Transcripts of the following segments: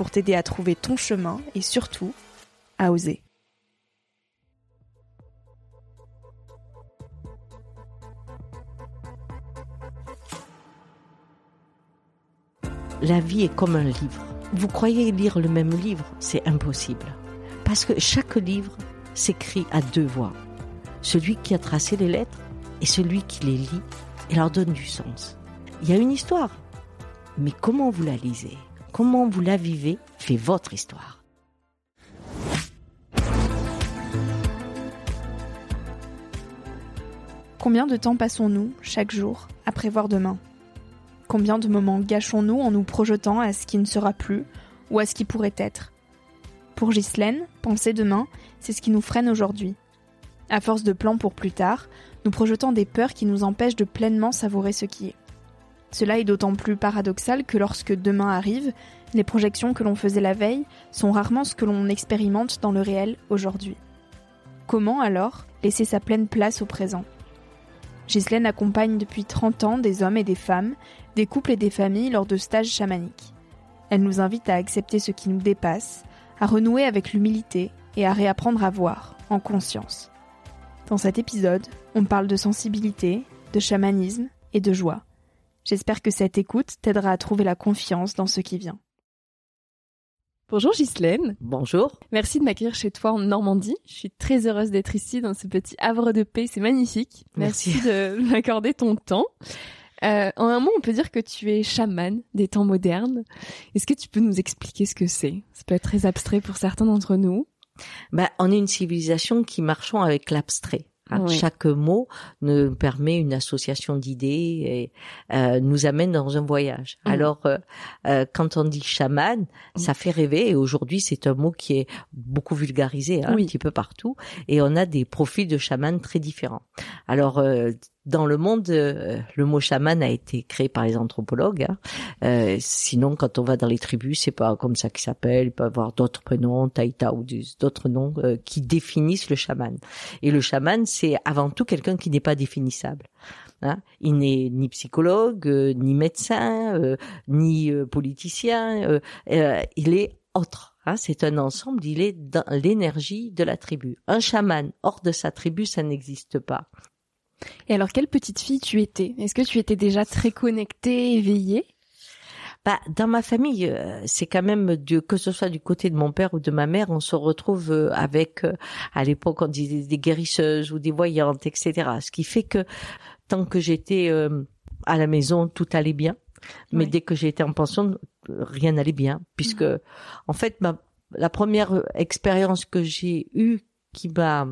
pour t'aider à trouver ton chemin et surtout à oser. La vie est comme un livre. Vous croyez lire le même livre C'est impossible. Parce que chaque livre s'écrit à deux voix. Celui qui a tracé les lettres et celui qui les lit et leur donne du sens. Il y a une histoire. Mais comment vous la lisez? Comment vous la vivez fait votre histoire. Combien de temps passons-nous chaque jour à prévoir demain? Combien de moments gâchons-nous en nous projetant à ce qui ne sera plus ou à ce qui pourrait être? Pour Ghislaine, penser demain, c'est ce qui nous freine aujourd'hui. À force de plans pour plus tard, nous projetons des peurs qui nous empêchent de pleinement savourer ce qui est. Cela est d'autant plus paradoxal que lorsque demain arrive, les projections que l'on faisait la veille sont rarement ce que l'on expérimente dans le réel aujourd'hui. Comment alors laisser sa pleine place au présent? Ghislaine accompagne depuis 30 ans des hommes et des femmes, des couples et des familles lors de stages chamaniques. Elle nous invite à accepter ce qui nous dépasse, à renouer avec l'humilité et à réapprendre à voir, en conscience. Dans cet épisode, on parle de sensibilité, de chamanisme et de joie. J'espère que cette écoute t'aidera à trouver la confiance dans ce qui vient. Bonjour Ghislaine. Bonjour. Merci de m'accueillir chez toi en Normandie. Je suis très heureuse d'être ici dans ce petit havre de paix. C'est magnifique. Merci, de m'accorder ton temps. Euh, en un mot, on peut dire que tu es chaman des temps modernes. Est-ce que tu peux nous expliquer ce que c'est? Ça peut être très abstrait pour certains d'entre nous. Bah, on est une civilisation qui marchons avec l'abstrait. Hein, chaque mot nous permet une association d'idées et euh, nous amène dans un voyage. Mmh. Alors, euh, euh, quand on dit chaman, mmh. ça fait rêver. Et aujourd'hui, c'est un mot qui est beaucoup vulgarisé hein, un petit peu partout. Et on a des profils de chaman très différents. Alors, dans le monde, euh, le mot chaman a été créé par les anthropologues. Hein. Euh, sinon, quand on va dans les tribus, c'est pas comme ça qu'il s'appelle. Il peut avoir d'autres prénoms, Taïta ou d'autres noms euh, qui définissent le chaman. Et le chaman, c'est avant tout quelqu'un qui n'est pas définissable. Hein. Il n'est ni psychologue, ni médecin, ni politicien. il est autre. Hein. C'est un ensemble. Il est dans l'énergie de la tribu. Un chaman hors de sa tribu, ça n'existe pas. Et alors, quelle petite fille tu étais? Est-ce que tu étais déjà très connectée, éveillée? Bah, dans ma famille, euh, c'est quand même que ce soit du côté de mon père ou de ma mère, on se retrouve euh, avec, euh, à l'époque, on disait des guérisseuses ou des voyantes, etc. Ce qui fait que tant que j'étais à la maison, tout allait bien. Mais dès que j'étais en pension, rien n'allait bien, puisque, mmh. en fait, la première expérience que j'ai eue qui m'a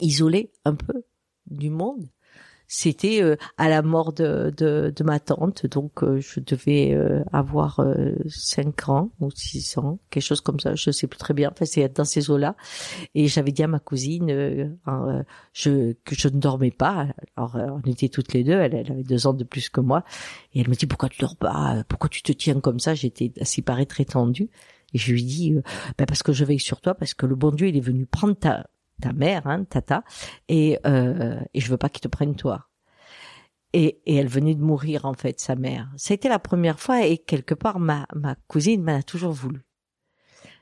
isolée un peu, du monde, c'était euh, à la mort de, de, de ma tante, donc euh, je devais euh, avoir cinq ans ou six ans, quelque chose comme ça, je sais plus très bien. Enfin, c'est dans ces eaux-là. Et j'avais dit à ma cousine je, que je ne dormais pas. Alors, on était toutes les deux. Elle, elle, avait deux ans de plus que moi, et elle me dit pourquoi tu dors pas? Pourquoi tu te tiens comme ça? J'étais assez paraît très tendue. Et je lui dis ben parce que je veille sur toi, parce que le bon Dieu il est venu prendre ta ta mère, hein, Tata, et, euh, et je veux pas qu'il te prenne toi. Et, et elle venait de mourir en fait, sa mère. C'était la première fois et quelque part ma, ma cousine m'en a toujours voulu.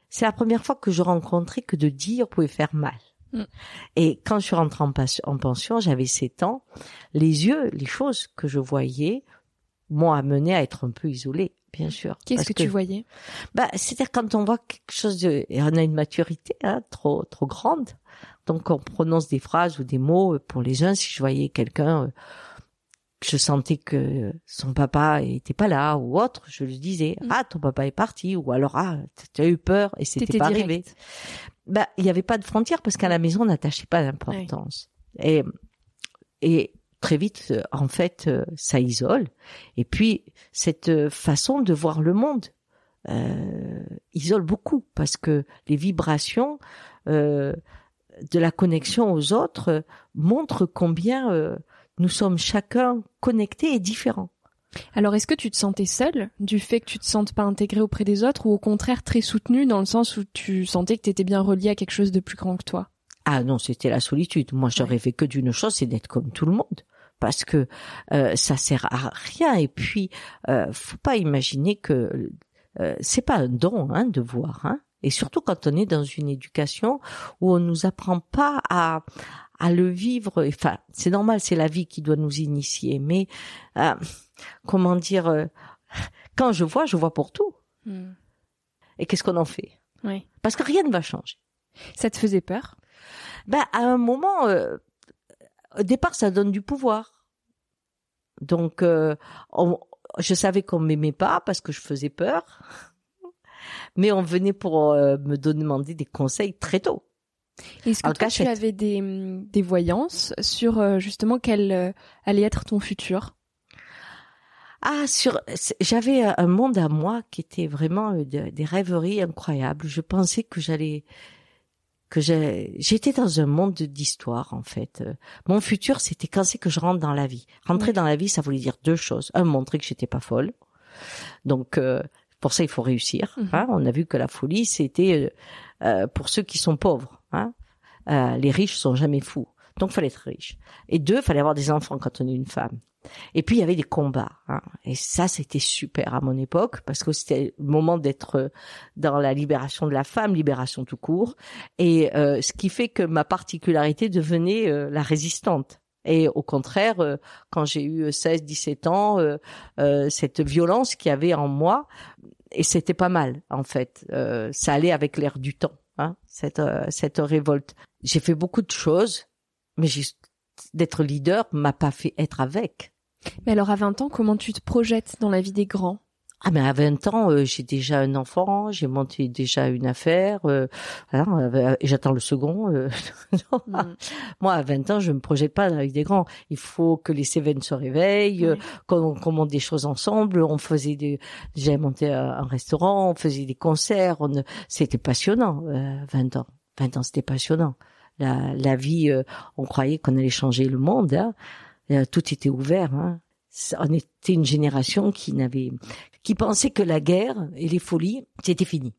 C'est la première fois que je rencontrais que de dire pouvait faire mal. Mm. Et quand je suis rentrée en, en pension, j'avais 7 ans, les yeux, les choses que je voyais m'ont amené à être un peu isolée, bien sûr. Qu'est-ce que, tu voyais? Bah, c'est-à-dire quand on voit quelque chose de, et on a une maturité hein, trop trop grande, donc on prononce des phrases ou des mots pour les uns. Si je voyais quelqu'un, euh, je sentais que son papa était pas là ou autre, je lui disais mm. ah ton papa est parti ou alors ah tu as eu peur et c'était pas arrivé. Bah il n'y avait pas de frontière parce qu'à la maison on n'attachait pas d'importance et et très vite en fait ça isole et puis cette façon de voir le monde euh, isole beaucoup parce que les vibrations euh, de la connexion aux autres montrent combien euh, nous sommes chacun connectés et différents. Alors, est-ce que tu te sentais seule du fait que tu te sentes pas intégrée auprès des autres ou au contraire très soutenue dans le sens où tu sentais que tu étais bien reliée à quelque chose de plus grand que toi? Ah non, c'était la solitude. Moi, je rêvais que d'une chose, c'est d'être comme tout le monde parce que euh, ça sert à rien et puis euh, faut pas imaginer que euh, c'est pas un don hein, de voir hein. Et surtout quand on est dans une éducation où on nous apprend pas à, à le vivre. Enfin, c'est normal, c'est la vie qui doit nous initier. Mais euh, comment dire euh, Quand je vois, je vois pour tout. Hmm. Et qu'est-ce qu'on en fait? Oui. Parce que rien ne va changer. Ça te faisait peur? Ben à un moment, euh, au départ, ça donne du pouvoir. Donc, je savais qu'on m'aimait pas parce que je faisais peur mais on venait pour euh, me demander des conseils très tôt. Est-ce que toi, tu avais des, des voyances sur euh, justement quel euh, allait être ton futur? Ah, sur, j'avais un monde à moi qui était vraiment des rêveries incroyables. Je pensais que j'allais, que j'étais dans un monde d'histoire en fait. Mon futur, c'était quand c'est que je rentre dans la vie. Rentrer dans la vie, ça voulait dire deux choses. Un, montrer que j'étais pas folle. Donc, pour ça, il faut réussir. Mhm. Hein. On a vu que la folie, c'était euh, euh, pour ceux qui sont pauvres. Hein. Euh, les riches sont jamais fous. Donc, fallait être riche. Et deux, fallait avoir des enfants quand on est une femme. Et puis il y avait des combats, hein. et ça c'était super à mon époque parce que c'était le moment d'être dans la libération de la femme, libération tout court, et ce qui fait que ma particularité devenait la résistante. Et au contraire, euh, quand j'ai eu 16, 17 ans, euh, euh, cette violence qu'il y avait en moi, et c'était pas mal en fait, ça allait avec l'air du temps, hein, cette cette révolte. J'ai fait beaucoup de choses, mais d'être leader m'a pas fait être avec. Mais alors à 20 ans, comment tu te projettes dans la vie des grands? Ah mais à 20 ans, euh, j'ai déjà un enfant, j'ai monté déjà une affaire, euh, euh et j'attends le second. Euh, mm. Moi, à 20 ans, je me projette pas avec des grands. Il faut que les Cévennes se réveillent, qu'on monte des choses ensemble. On faisait des, j'ai monté un restaurant, on faisait des concerts. On... C'était passionnant, 20 ans. 20 ans, c'était passionnant. La, la vie, on croyait qu'on allait changer le monde. Hein. Tout était ouvert. Hein on était une génération qui n'avait, qui pensait que la guerre et les folies, c'était fini.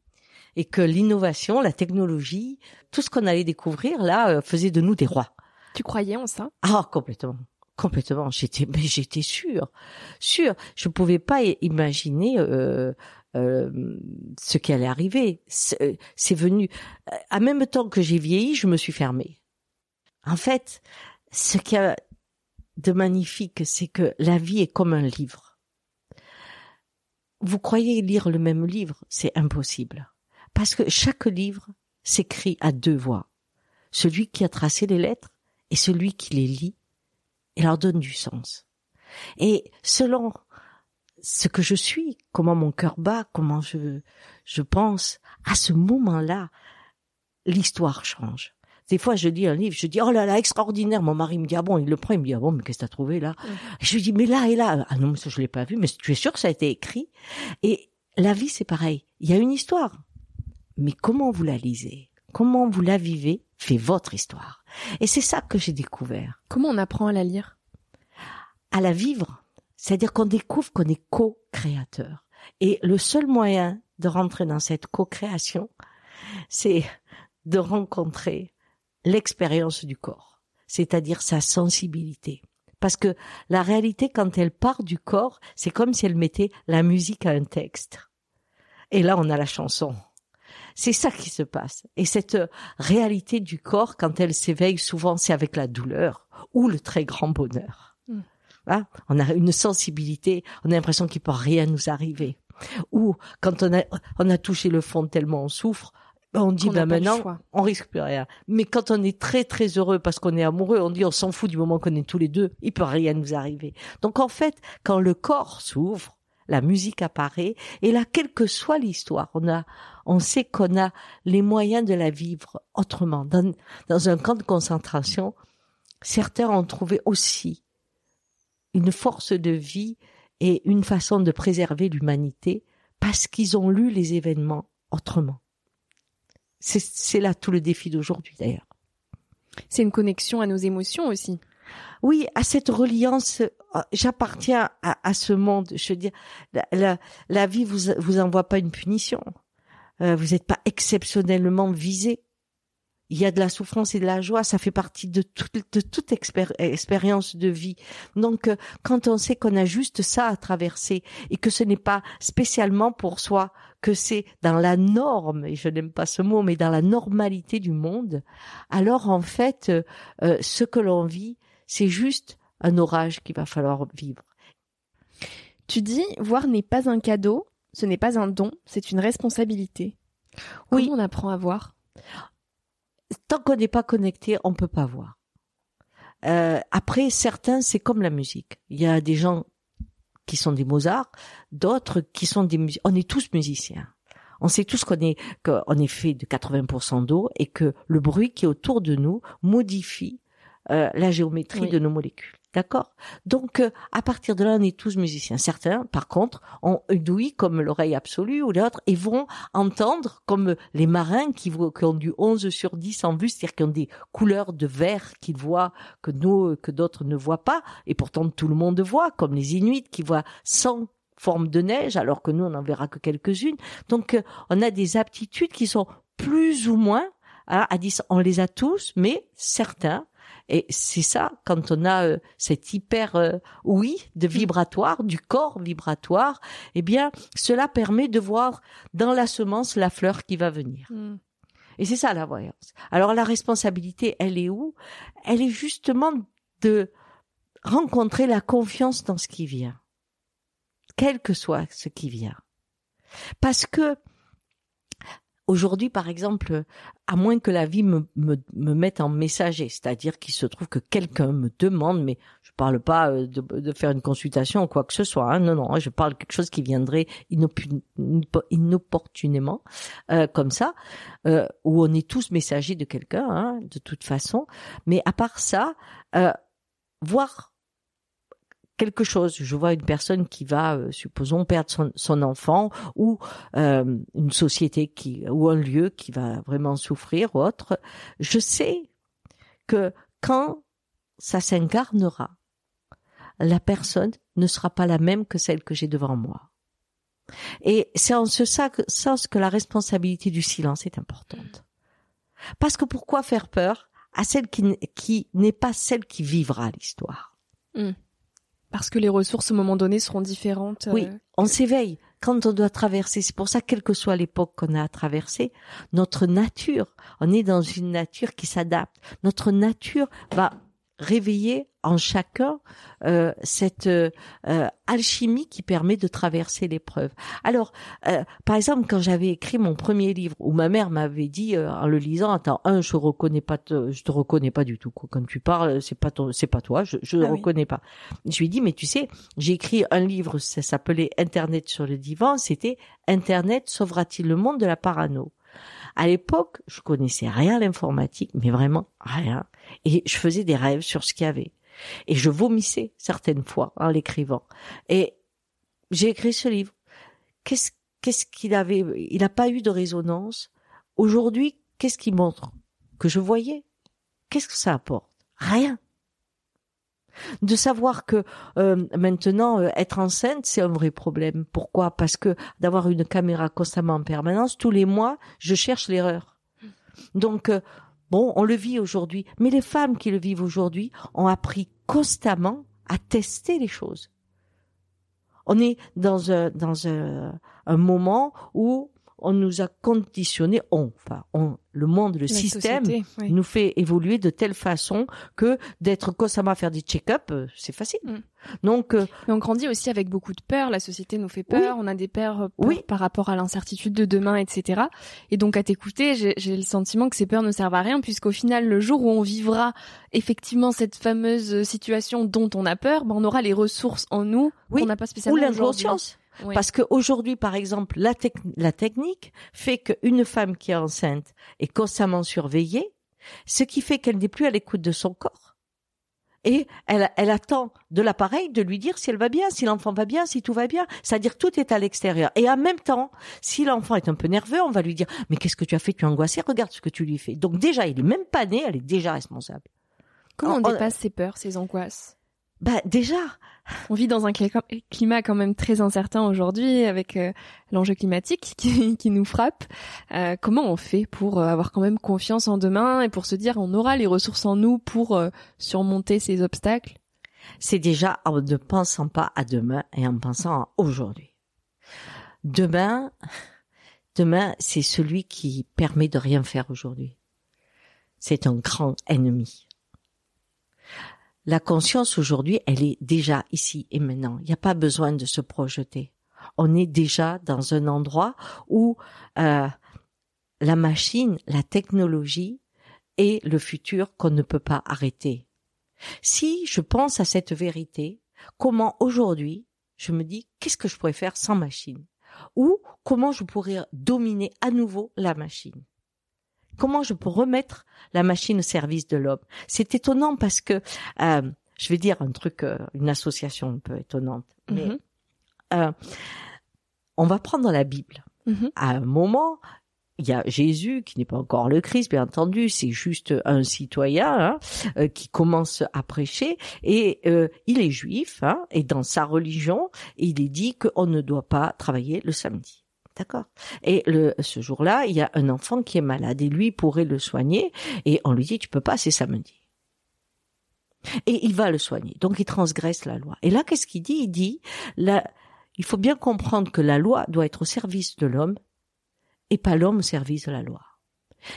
Et que l'innovation, la technologie, tout ce qu'on allait découvrir là, euh, faisait de nous des rois. Tu croyais en ça? Ah, complètement. Complètement. J'étais, mais j'étais sûre. Sûre. Je ne pouvais pas imaginer, euh, euh, ce qui allait arriver. C'est venu. À même temps que j'ai vieilli, je me suis fermée. En fait, ce qui a de magnifique, c'est que la vie est comme un livre. Vous croyez lire le même livre, c'est impossible. Parce que chaque livre s'écrit à deux voix. Celui qui a tracé les lettres et celui qui les lit et leur donne du sens. Et selon ce que je suis, comment mon cœur bat, comment je, je pense, à ce moment-là, l'histoire change. des fois, je lis un livre, je dis oh là là extraordinaire. Mon mari me dit ah bon, il le prend, il me dit ah bon, mais qu'est-ce que t'as trouvé là? Je lui dis mais là et là, ah non, mais ça je l'ai pas vu, mais tu es sûr que ça a été écrit? Et la vie, c'est pareil. Il y a une histoire, mais comment vous la lisez, comment vous la vivez, fait votre histoire. Et c'est ça que j'ai découvert. Comment on apprend à la lire? À la vivre. C'est-à-dire qu'on découvre qu'on est co-créateur. Et le seul moyen de rentrer dans cette co-création, c'est de rencontrer l'expérience du corps, c'est-à-dire sa sensibilité. Parce que la réalité, quand elle part du corps, c'est comme si elle mettait la musique à un texte. Et là, on a la chanson. C'est ça qui se passe. Et cette réalité du corps, quand elle s'éveille, souvent, c'est avec la douleur ou le très grand bonheur. Hein? on a une sensibilité, on a l'impression qu'il peut rien nous arriver. Ou quand on a, on a touché le fond tellement on souffre, on dit ben maintenant on risque plus rien. Mais quand on est très très heureux parce qu'on est amoureux, on dit on s'en fout du moment qu'on est tous les deux, il peut rien nous arriver. Donc en fait, quand le corps s'ouvre, la musique apparaît et là quelle que soit l'histoire, on a on sait qu'on a les moyens de la vivre autrement. Dans, dans un camp de concentration, certains ont trouvé aussi une force de vie et une façon de préserver l'humanité parce qu'ils ont lu les événements autrement. C'est là tout le défi d'aujourd'hui d'ailleurs. C'est une connexion à nos émotions aussi. Oui, à cette reliance, euh, j'appartiens à, ce monde. Je veux dire, la, la, vie vous vous envoie pas une punition. Euh, vous n'êtes pas exceptionnellement visé il y a de la souffrance et de la joie, ça fait partie de, de toute expérience de vie. Donc, euh, quand on sait qu'on a juste ça à traverser et que ce n'est pas spécialement pour soi, que c'est dans la norme, et je n'aime pas ce mot, mais dans la normalité du monde, alors en fait, euh, euh, ce que l'on vit, c'est juste un orage qu'il va falloir vivre. Tu dis, voir n'est pas un cadeau, ce n'est pas un don, c'est une responsabilité. Oui. Comment on apprend à voir? Tant qu'on n'est pas connecté, on peut pas voir. Euh, après, certains, c'est comme la musique. Il y a des gens qui sont des Mozart, d'autres qui sont des musiciens. On est tous musiciens. On sait tous qu'on est qu'on est fait de 80% d'eau et que le bruit qui est autour de nous modifie euh, la géométrie de nos molécules. D'accord? Donc, euh, à partir de là, on est tous musiciens. Certains, par contre, ont une ouïe comme l'oreille absolue ou l'autre et vont entendre comme les marins qui, ont du 11 sur 10 en vue, c'est-à-dire qui ont des couleurs de vert qu'ils voient que nous, que d'autres ne voient pas. Et pourtant, tout le monde voit, comme les Inuits qui voient 100 formes de neige alors que nous, on n'en verra que quelques-unes. Donc, euh, on a des aptitudes qui sont plus ou moins hein, à 10, on les a tous, mais certains et c'est ça, quand on a euh, cette hyper euh, oui de mm. vibratoire, du corps vibratoire, eh bien, cela permet de voir dans la semence la fleur qui va venir. Mm. Et c'est ça la voyance. Alors la responsabilité, elle est où? Elle est justement de rencontrer la confiance dans ce qui vient, quel que soit ce qui vient. Parce que Aujourd'hui, par exemple, à moins que la vie me, me, me mette en messager, c'est-à-dire qu'il se trouve que quelqu'un me demande, mais je parle pas euh, de, de, faire une consultation ou quoi que ce soit, hein, non, non, je parle quelque chose qui viendrait inopportunément, euh, comme ça, euh, où on est tous messagers de quelqu'un, hein, de toute façon. Mais à part ça, euh, voir quelque chose. Je vois une personne qui va, euh, supposons, perdre son, enfant ou euh, une société qui ou un lieu qui va vraiment souffrir ou autre. Je sais que quand ça s'incarnera, la personne ne sera pas la même que celle que j'ai devant moi. Et c'est en ce sens que la responsabilité du silence est importante. Parce que pourquoi faire peur à celle qui, n'est pas celle qui vivra l'histoire? Hmm. Parce que les ressources au moment donné seront différentes. Oui, euh, on s'éveille quand on doit traverser. C'est pour ça, quelle que soit l'époque qu'on a à traverser, notre nature, on est dans une nature qui s'adapte. Notre nature va réveiller en chacun euh, cette euh, alchimie qui permet de traverser l'épreuve. Alors, euh, par exemple, quand j'avais écrit mon premier livre, où ma mère m'avait dit en le lisant, attends, un, je reconnais pas, te, je te reconnais pas du tout. Quoi. Quand tu parles, c'est pas ton, c'est pas toi, je, je ah reconnais pas. Je lui ai dit, mais tu sais, j'ai écrit un livre, ça s'appelait Internet sur le divan. C'était Internet sauvera-t-il le monde de la parano? À l'époque, je connaissais rien à l'informatique, mais vraiment rien. Et je faisais des rêves sur ce qu'il y avait. Et je vomissais certaines fois en l'écrivant. Et j'ai écrit ce livre. Qu'est-ce qu'est-ce qu'il avait Il n'a pas eu de résonance. Aujourd'hui, qu'est-ce qu'il montre Que je voyais? Qu'est-ce que ça apporte? Rien de savoir que euh, maintenant euh, être enceinte c'est un vrai problème. Pourquoi? Parce que d'avoir une caméra constamment en permanence, tous les mois, je cherche l'erreur. Donc euh, bon, on le vit aujourd'hui, mais les femmes qui le vivent aujourd'hui ont appris constamment à tester les choses. On est dans un dans un, un moment où on nous a conditionné, on, enfin, on, le monde, le système nous fait évoluer de telle façon que d'être constamment à faire des check-up, euh, c'est facile. Mm. Donc, euh, on grandit aussi avec beaucoup de peur. La société nous fait peur. On a des peurs, euh, par rapport à l'incertitude de demain, etc. Et donc, à t'écouter, j'ai le sentiment que ces peurs ne servent à rien, puisqu'au final, le jour où on vivra effectivement cette fameuse situation dont on a peur, ben, on aura les ressources en nous qu'on n'a pas spécialement. Ou l'inconscience. Parce qu'aujourd'hui, par exemple, la, la technique fait qu'une femme qui est enceinte est constamment surveillée, ce qui fait qu'elle n'est plus à l'écoute de son corps. Et elle, elle attend de l'appareil de lui dire si elle va bien, si l'enfant va bien, si tout va bien. C'est-à-dire tout est à l'extérieur. Et en même temps, si l'enfant est un peu nerveux, on va lui dire mais qu'est-ce que tu as fait? Tu es angoissé Regarde ce que tu lui fais. Donc déjà, il est même pas né, elle est déjà responsable. Comment on, dépasse ces peurs, ces angoisses? Bah déjà, on vit dans un climat quand même très incertain aujourd'hui avec euh, l'enjeu climatique qui, nous frappe. Euh, comment on fait pour euh, avoir quand même confiance en demain et pour se dire on aura les ressources en nous pour surmonter ces obstacles? C'est déjà en ne pensant pas à demain et en pensant à aujourd'hui. Demain, demain, c'est celui qui permet de rien faire aujourd'hui. C'est un grand ennemi la conscience aujourd'hui, elle est déjà ici et maintenant. Il n'y a pas besoin de se projeter. On est déjà dans un endroit où euh, la machine, la technologie est le futur qu'on ne peut pas arrêter. Si je pense à cette vérité, comment aujourd'hui je me dis qu'est-ce que je pourrais faire sans machine? Ou comment je pourrais dominer à nouveau la machine? Comment je peux remettre la machine au service de l'homme C'est étonnant parce que euh, je vais dire un truc, euh, une association un peu étonnante, mais mhm. euh, on va prendre la Bible. Mhm. À un moment, il y a Jésus qui n'est pas encore le Christ, bien entendu, c'est juste un citoyen hein, qui commence à prêcher et il est juif hein, et dans sa religion, il est dit qu'on ne doit pas travailler le samedi. D'accord. Et le, ce jour-là, il y a un enfant qui est malade et lui pourrait le soigner et on lui dit tu peux pas, c'est samedi. Et il va le soigner. Donc il transgresse la loi. Et là, qu'est-ce qu'il dit? Il dit là, il faut bien comprendre que la loi doit être au service de l'homme et pas l'homme au service de la loi.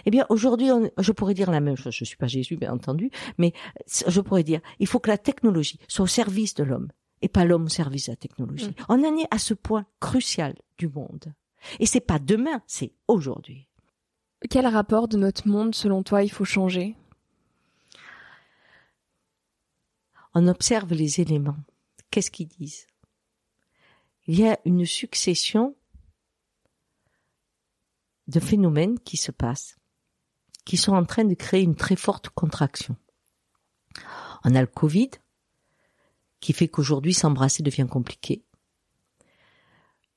Eh bien, aujourd'hui, je pourrais dire la même chose. Je suis pas Jésus, bien entendu, mais je pourrais dire, il faut que la technologie soit au service de l'homme et pas l'homme au service de la technologie. Mm. On en est à ce point crucial du monde. Et c'est pas demain, c'est aujourd'hui. Quel rapport de notre monde, selon toi, il faut changer? On observe les éléments. Qu'est-ce qu'ils disent? Il y a une succession de phénomènes qui se passent, qui sont en train de créer une très forte contraction. On a le Covid, qui fait qu'aujourd'hui s'embrasser devient compliqué.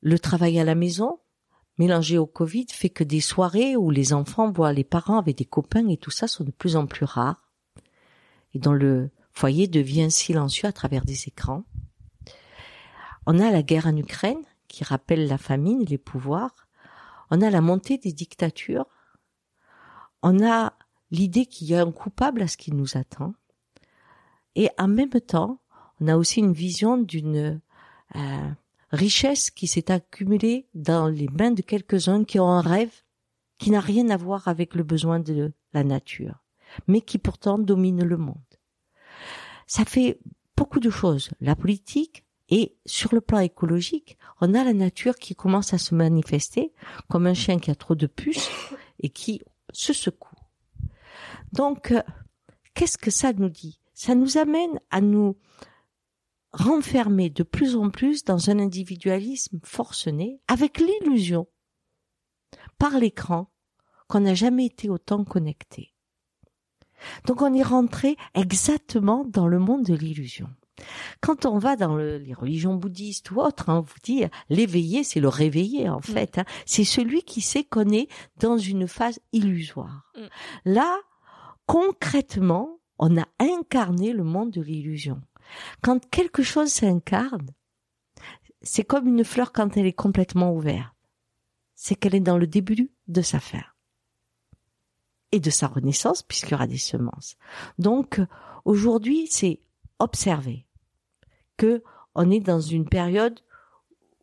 Le travail à la maison, mélangé au Covid fait que des soirées où les enfants voient les parents avec des copains et tout ça sont de plus en plus rares et dont le foyer devient silencieux à travers des écrans. On a la guerre en Ukraine qui rappelle la famine et les pouvoirs. On a la montée des dictatures. On a l'idée qu'il y a un coupable à ce qui nous attend. Et en même temps, on a aussi une vision d'une euh, richesse qui s'est accumulée dans les mains de quelques-uns qui ont un rêve qui n'a rien à voir avec le besoin de la nature, mais qui pourtant domine le monde. Ça fait beaucoup de choses. La politique et sur le plan écologique, on a la nature qui commence à se manifester comme un chien qui a trop de puces et qui se secoue. Donc, euh, qu'est-ce que ça nous dit? Ça nous amène à nous renfermé de plus en plus dans un individualisme forcené, avec l'illusion, par l'écran, qu'on n'a jamais été autant connecté. Donc on est rentré exactement dans le monde de l'illusion. Quand on va dans les religions bouddhistes ou autres, hein, on vous dit l'éveillé, c'est le réveillé en mm. fait. Hein. C'est celui qui sait qu'on est dans une phase illusoire. Mm. Là, concrètement, on a incarné le monde de l'illusion. Quand quelque chose s'incarne, c'est comme une fleur quand elle est complètement ouverte. C'est qu'elle est dans le début de sa fin et de sa renaissance puisqu'il y aura des semences. Donc aujourd'hui, c'est observer que on est dans une période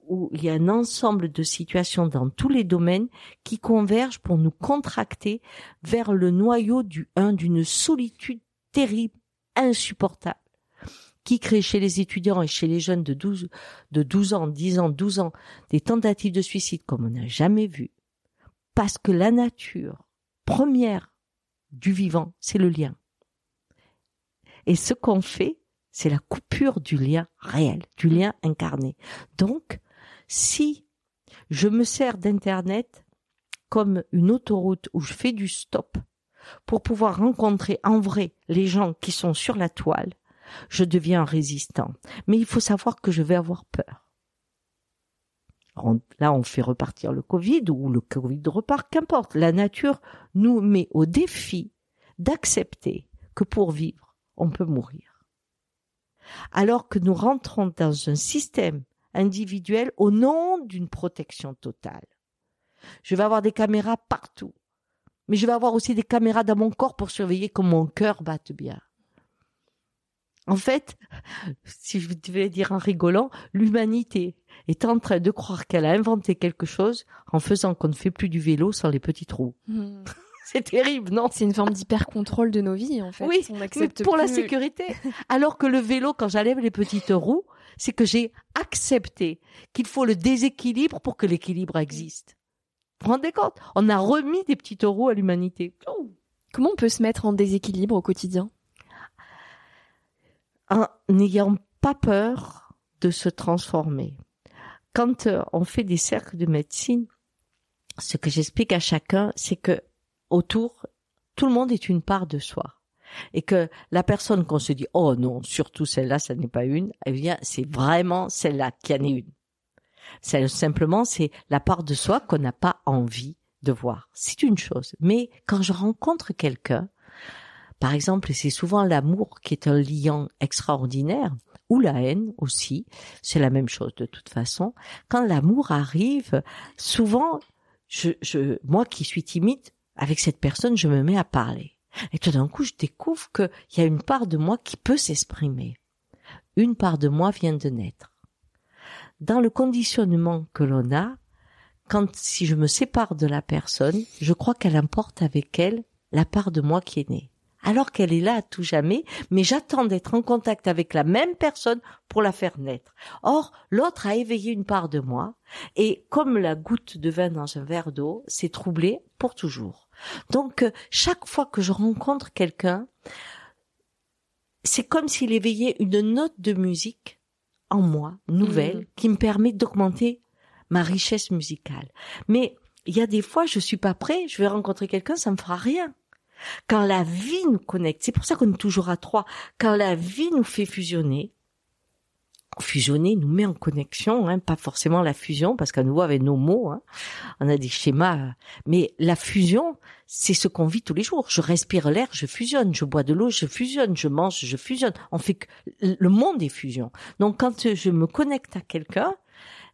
où il y a un ensemble de situations dans tous les domaines qui convergent pour nous contracter vers le noyau du un d'une solitude terrible, insupportable, qui crée chez les étudiants et chez les jeunes de 12, de 12 ans, 10 ans, 12 ans, des tentatives de suicide comme on n'a jamais vu. Parce que la nature première du vivant, c'est le lien. Et ce qu'on fait, c'est la coupure du lien réel, du lien incarné. Donc, si je me sers d'Internet comme une autoroute où je fais du stop pour pouvoir rencontrer en vrai les gens qui sont sur la toile, je deviens résistant. Mais il faut savoir que je vais avoir peur. Là, on fait repartir le Covid ou le Covid repart, qu'importe. La nature nous met au défi d'accepter que pour vivre, on peut mourir alors que nous rentrons dans un système individuel au nom d'une protection totale. Je vais avoir des caméras partout, mais je vais avoir aussi des caméras dans mon corps pour surveiller que mon cœur batte bien. En fait, si je devais dire en rigolant, l'humanité est en train de croire qu'elle a inventé quelque chose en faisant qu'on ne fait plus du vélo sans les petites roues. Hmm. C'est terrible, non? C'est une forme d'hyper-contrôle de nos vies, en fait. Oui, pour la sécurité. Alors que le vélo, quand j'enlève les petites roues, c'est que j'ai accepté qu'il faut le déséquilibre pour que l'équilibre existe. Vous vous rendez compte? On a remis des petites roues à l'humanité. Comment on peut se mettre en déséquilibre au quotidien? En n'ayant pas peur de se transformer. Quand euh, on fait des cercles de médecine, ce que j'explique à chacun, c'est que autour, tout le monde est une part de soi. Et que la personne qu'on se dit, oh non, surtout celle-là, ça n'est pas une, eh bien, c'est vraiment celle-là qui en est une. C'est simplement, c'est la part de soi qu'on n'a pas envie de voir. C'est une chose. Mais quand je rencontre quelqu'un, par exemple, c'est souvent l'amour qui est un liant extraordinaire, ou la haine aussi, c'est la même chose de toute façon. Quand l'amour arrive, souvent, moi qui suis timide, avec cette personne, je me mets à parler. Et tout d'un coup, je découvre qu'il y a une part de moi qui peut s'exprimer. Une part de moi vient de naître. Dans le conditionnement que l'on a, quand si je me sépare de la personne, je crois qu'elle emporte avec elle la part de moi qui est née. Alors qu'elle est là à tout jamais, mais j'attends d'être en contact avec la même personne pour la faire naître. Or, l'autre a éveillé une part de moi, et comme la goutte de vin dans un verre d'eau, c'est troublé pour toujours. Donc, euh, chaque fois que je rencontre quelqu'un, c'est comme s'il éveillait une note de musique en moi, nouvelle, mhm. qui me permet d'augmenter ma richesse musicale. Mais il y a des fois, je suis pas prêt, je vais rencontrer quelqu'un, ça me fera rien. Quand la vie nous connecte, c'est pour ça qu'on est toujours à trois, quand la vie nous fait fusionner, fusionner nous met en connexion, hein, pas forcément la fusion, parce qu'à nouveau avec nos mots, hein, on a des schémas, mais la fusion, c'est ce qu'on vit tous les jours. Je respire l'air, je fusionne, je bois de l'eau, je fusionne, je mange, je fusionne. On fait que le monde est fusion. Donc quand je me connecte à quelqu'un,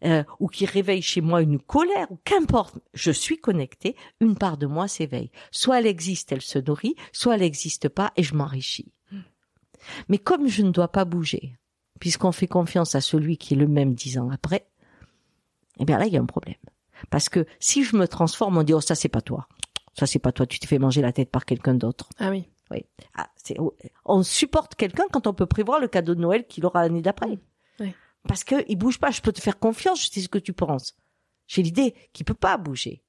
euh, ou qui réveille chez moi une colère, ou qu'importe, je suis connecté, une part de moi s'éveille. Soit elle existe, elle se nourrit, soit elle n'existe pas et je m'enrichis. Mais comme je ne dois pas bouger, puisqu'on fait confiance à celui qui est le même dix ans après, eh bien là, il y a un problème. Parce que si je me transforme, on dit, oh, ça, c'est pas toi. Ça, c'est pas toi. Tu t'es fait manger la tête par quelqu'un d'autre. Ah oui. Oui. Ah, c'est, on supporte quelqu'un quand on peut prévoir le cadeau de Noël qu'il aura l'année d'après. Oui. Parce que il bouge pas. Je peux te faire confiance. Je sais ce que tu penses. J'ai l'idée qu'il peut pas bouger.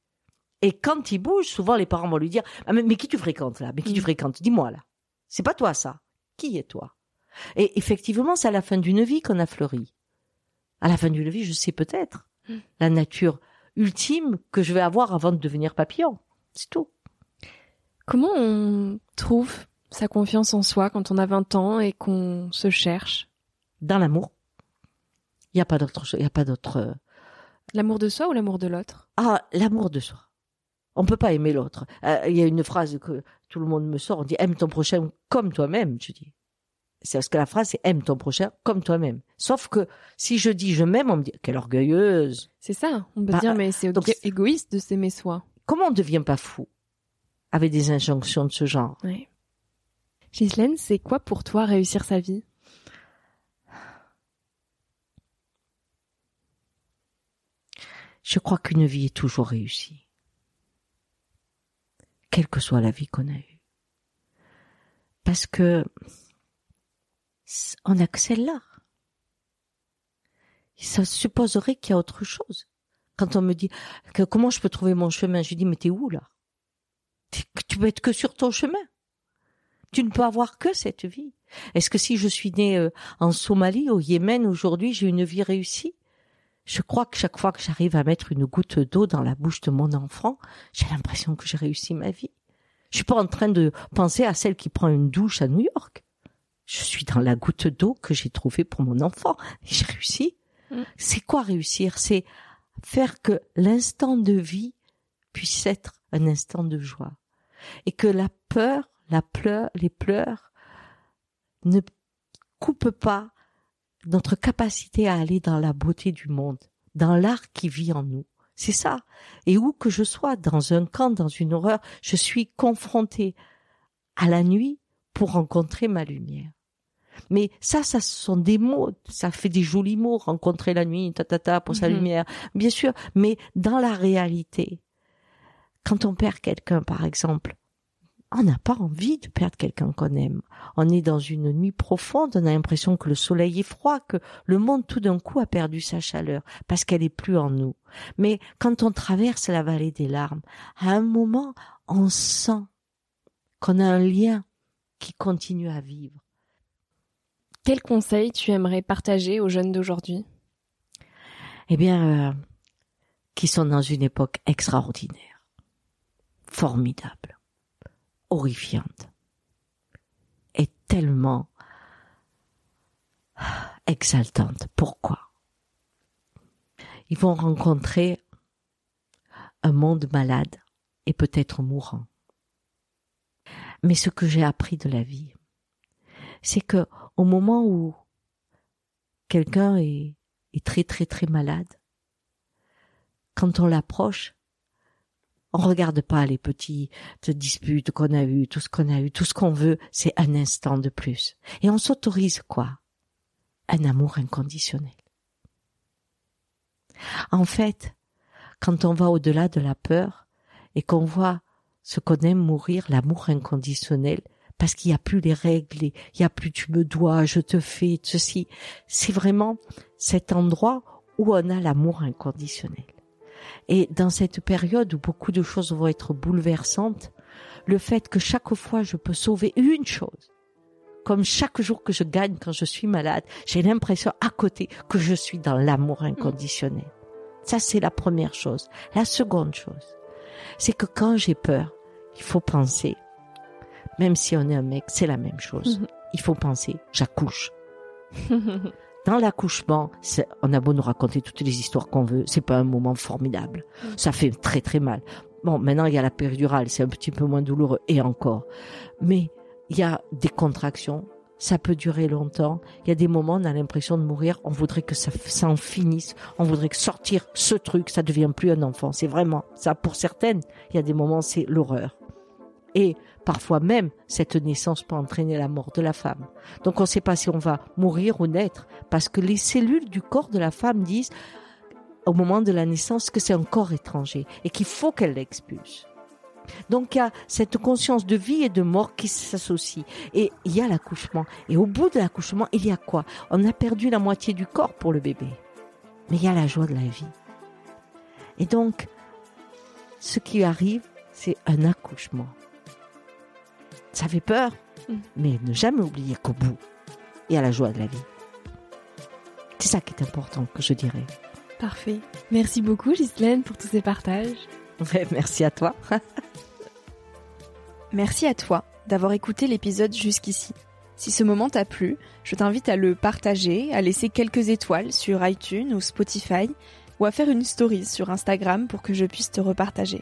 Et quand il bouge, souvent les parents vont lui dire, ah, mais, qui tu fréquentes là? Mais qui tu mm. fréquentes? Dis-moi là. C'est pas toi ça. Qui est toi? Et effectivement, c'est à la fin d'une vie qu'on a fleuri. À la fin d'une vie, je sais peut-être hmm. la nature ultime que je vais avoir avant de devenir papillon. C'est tout. Comment on trouve sa confiance en soi quand on a 20 ans et qu'on se cherche? Dans l'amour. Il n'y a pas d'autre chose. Il y a pas d'autre. Euh, l'amour de soi ou l'amour de l'autre? Ah, l'amour de soi. On peut pas aimer l'autre. Euh, il y a une phrase que tout le monde me sort. On dit aime ton prochain comme toi-même. Je dis. C'est parce que la phrase c'est aime ton prochain comme toi-même. Sauf que si je dis je m'aime, on me dit quelle orgueilleuse. C'est ça. On peut bah, dire mais c'est égoïste de s'aimer soi. Comment on ne devient pas fou avec des injonctions de ce genre? Oui. Ghislaine, c'est quoi pour toi réussir sa vie? Je crois qu'une vie est toujours réussie, quelle que soit la vie qu'on a eue. Parce que on n'a que celle-là. Ça supposerait qu'il y a autre chose. Quand on me dit que comment je peux trouver mon chemin, je dis mais t'es où là? Tu peux être que sur ton chemin. Tu ne peux avoir que cette vie. Est-ce que si je suis né euh, en Somalie, au Yémen, aujourd'hui, j'ai une vie réussie? Je crois que chaque fois que j'arrive à mettre une goutte d'eau dans la bouche de mon enfant, j'ai l'impression que j'ai réussi ma vie. Je suis pas en train de penser à celle qui prend une douche à New York. Je suis dans la goutte d'eau que j'ai trouvée pour mon enfant. J'ai réussi. Mm. C'est quoi réussir? C'est faire que l'instant de vie puisse être un instant de joie. Et que la peur la pleur, les pleurs ne coupent pas notre capacité à aller dans la beauté du monde, dans l'art qui vit en nous. C'est ça. Et où que je sois, dans un camp, dans une horreur, je suis confronté à la nuit pour rencontrer ma lumière. Mais ça, ça sont des mots, ça fait des jolis mots, rencontrer la nuit, ta ta ta pour sa mhm. lumière, bien sûr. Mais dans la réalité, quand on perd quelqu'un, par exemple, on n'a pas envie de perdre quelqu'un qu'on aime. On est dans une nuit profonde, on a l'impression que le soleil est froid, que le monde tout d'un coup a perdu sa chaleur, parce qu'elle est plus en nous. Mais quand on traverse la vallée des larmes, à un moment, on sent qu'on a un lien qui continue à vivre. Quel conseil tu aimerais partager aux jeunes d'aujourd'hui? Eh bien, euh, qui sont dans une époque extraordinaire, formidable horrifiante et tellement exaltante. Pourquoi? Ils vont rencontrer un monde malade et peut-être mourant. Mais ce que j'ai appris de la vie, c'est que au moment où quelqu'un est, est très très très malade, quand on l'approche, on regarde pas les petites disputes qu'on a eues, tout ce qu'on a eu, tout ce qu'on veut, c'est un instant de plus. Et on s'autorise quoi? Un amour inconditionnel. En fait, quand on va au-delà de la peur et qu'on voit ce qu'on aime mourir, l'amour inconditionnel, parce qu'il n'y a plus les règles, il n'y a plus tu me dois, je te fais, ceci, c'est vraiment cet endroit où on a l'amour inconditionnel. Et dans cette période où beaucoup de choses vont être bouleversantes, le fait que chaque fois je peux sauver une chose, comme chaque jour que je gagne quand je suis malade, j'ai l'impression à côté que je suis dans l'amour inconditionnel. Ça, c'est la première chose. La seconde chose, c'est que quand j'ai peur, il faut penser, même si on est un mec, c'est la même chose. Mhm. Il faut penser, j'accouche. dans l'accouchement, on a beau nous raconter toutes les histoires qu'on veut, c'est pas un moment formidable. Mm. Ça fait très très mal. Bon, maintenant il y a la péridurale, c'est un petit peu moins douloureux et encore. Mais il y a des contractions, ça peut durer longtemps. Il y a des moments on a l'impression de mourir, on voudrait que ça s'en finisse, on voudrait que sortir ce truc, ça devient plus un enfant. C'est vraiment ça pour certaines. Il y a des moments c'est l'horreur. Et parfois même, cette naissance peut entraîner la mort de la femme. Donc on ne sait pas si on va mourir ou naître, parce que les cellules du corps de la femme disent au moment de la naissance que c'est un corps étranger et qu'il faut qu'elle l'expulse. Donc il y a cette conscience de vie et de mort qui s'associe. Et il y a l'accouchement. Et au bout de l'accouchement, il y a quoi? On a perdu la moitié du corps pour le bébé. Mais il y a la joie de la vie. Et donc, ce qui arrive, c'est un accouchement. Ça fait peur, mm. mais ne jamais oublier qu'au bout, il y a la joie de la vie. C'est ça qui est important, que je dirais. Parfait. Merci beaucoup, Ghislaine, pour tous ces partages. merci à toi. Merci à toi d'avoir écouté l'épisode jusqu'ici. Si ce moment t'a plu, je t'invite à le partager, à laisser quelques étoiles sur iTunes ou Spotify, ou à faire une story sur Instagram pour que je puisse te repartager.